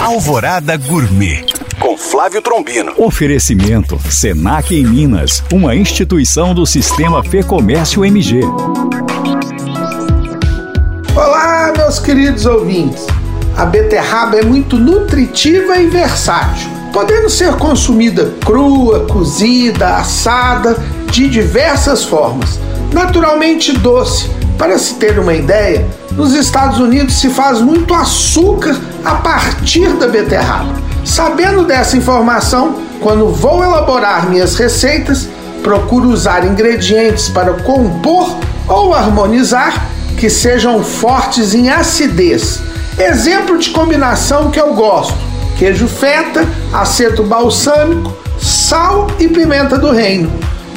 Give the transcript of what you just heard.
Alvorada Gourmet com Flávio Trombino. Oferecimento Senac em Minas, uma instituição do Sistema Fê Comércio MG. Olá, meus queridos ouvintes. A beterraba é muito nutritiva e versátil, podendo ser consumida crua, cozida, assada, de diversas formas. Naturalmente doce. Para se ter uma ideia, nos Estados Unidos se faz muito açúcar a partir da beterraba. Sabendo dessa informação, quando vou elaborar minhas receitas, procuro usar ingredientes para compor ou harmonizar que sejam fortes em acidez. Exemplo de combinação que eu gosto: queijo feta, aceto balsâmico, sal e pimenta do reino.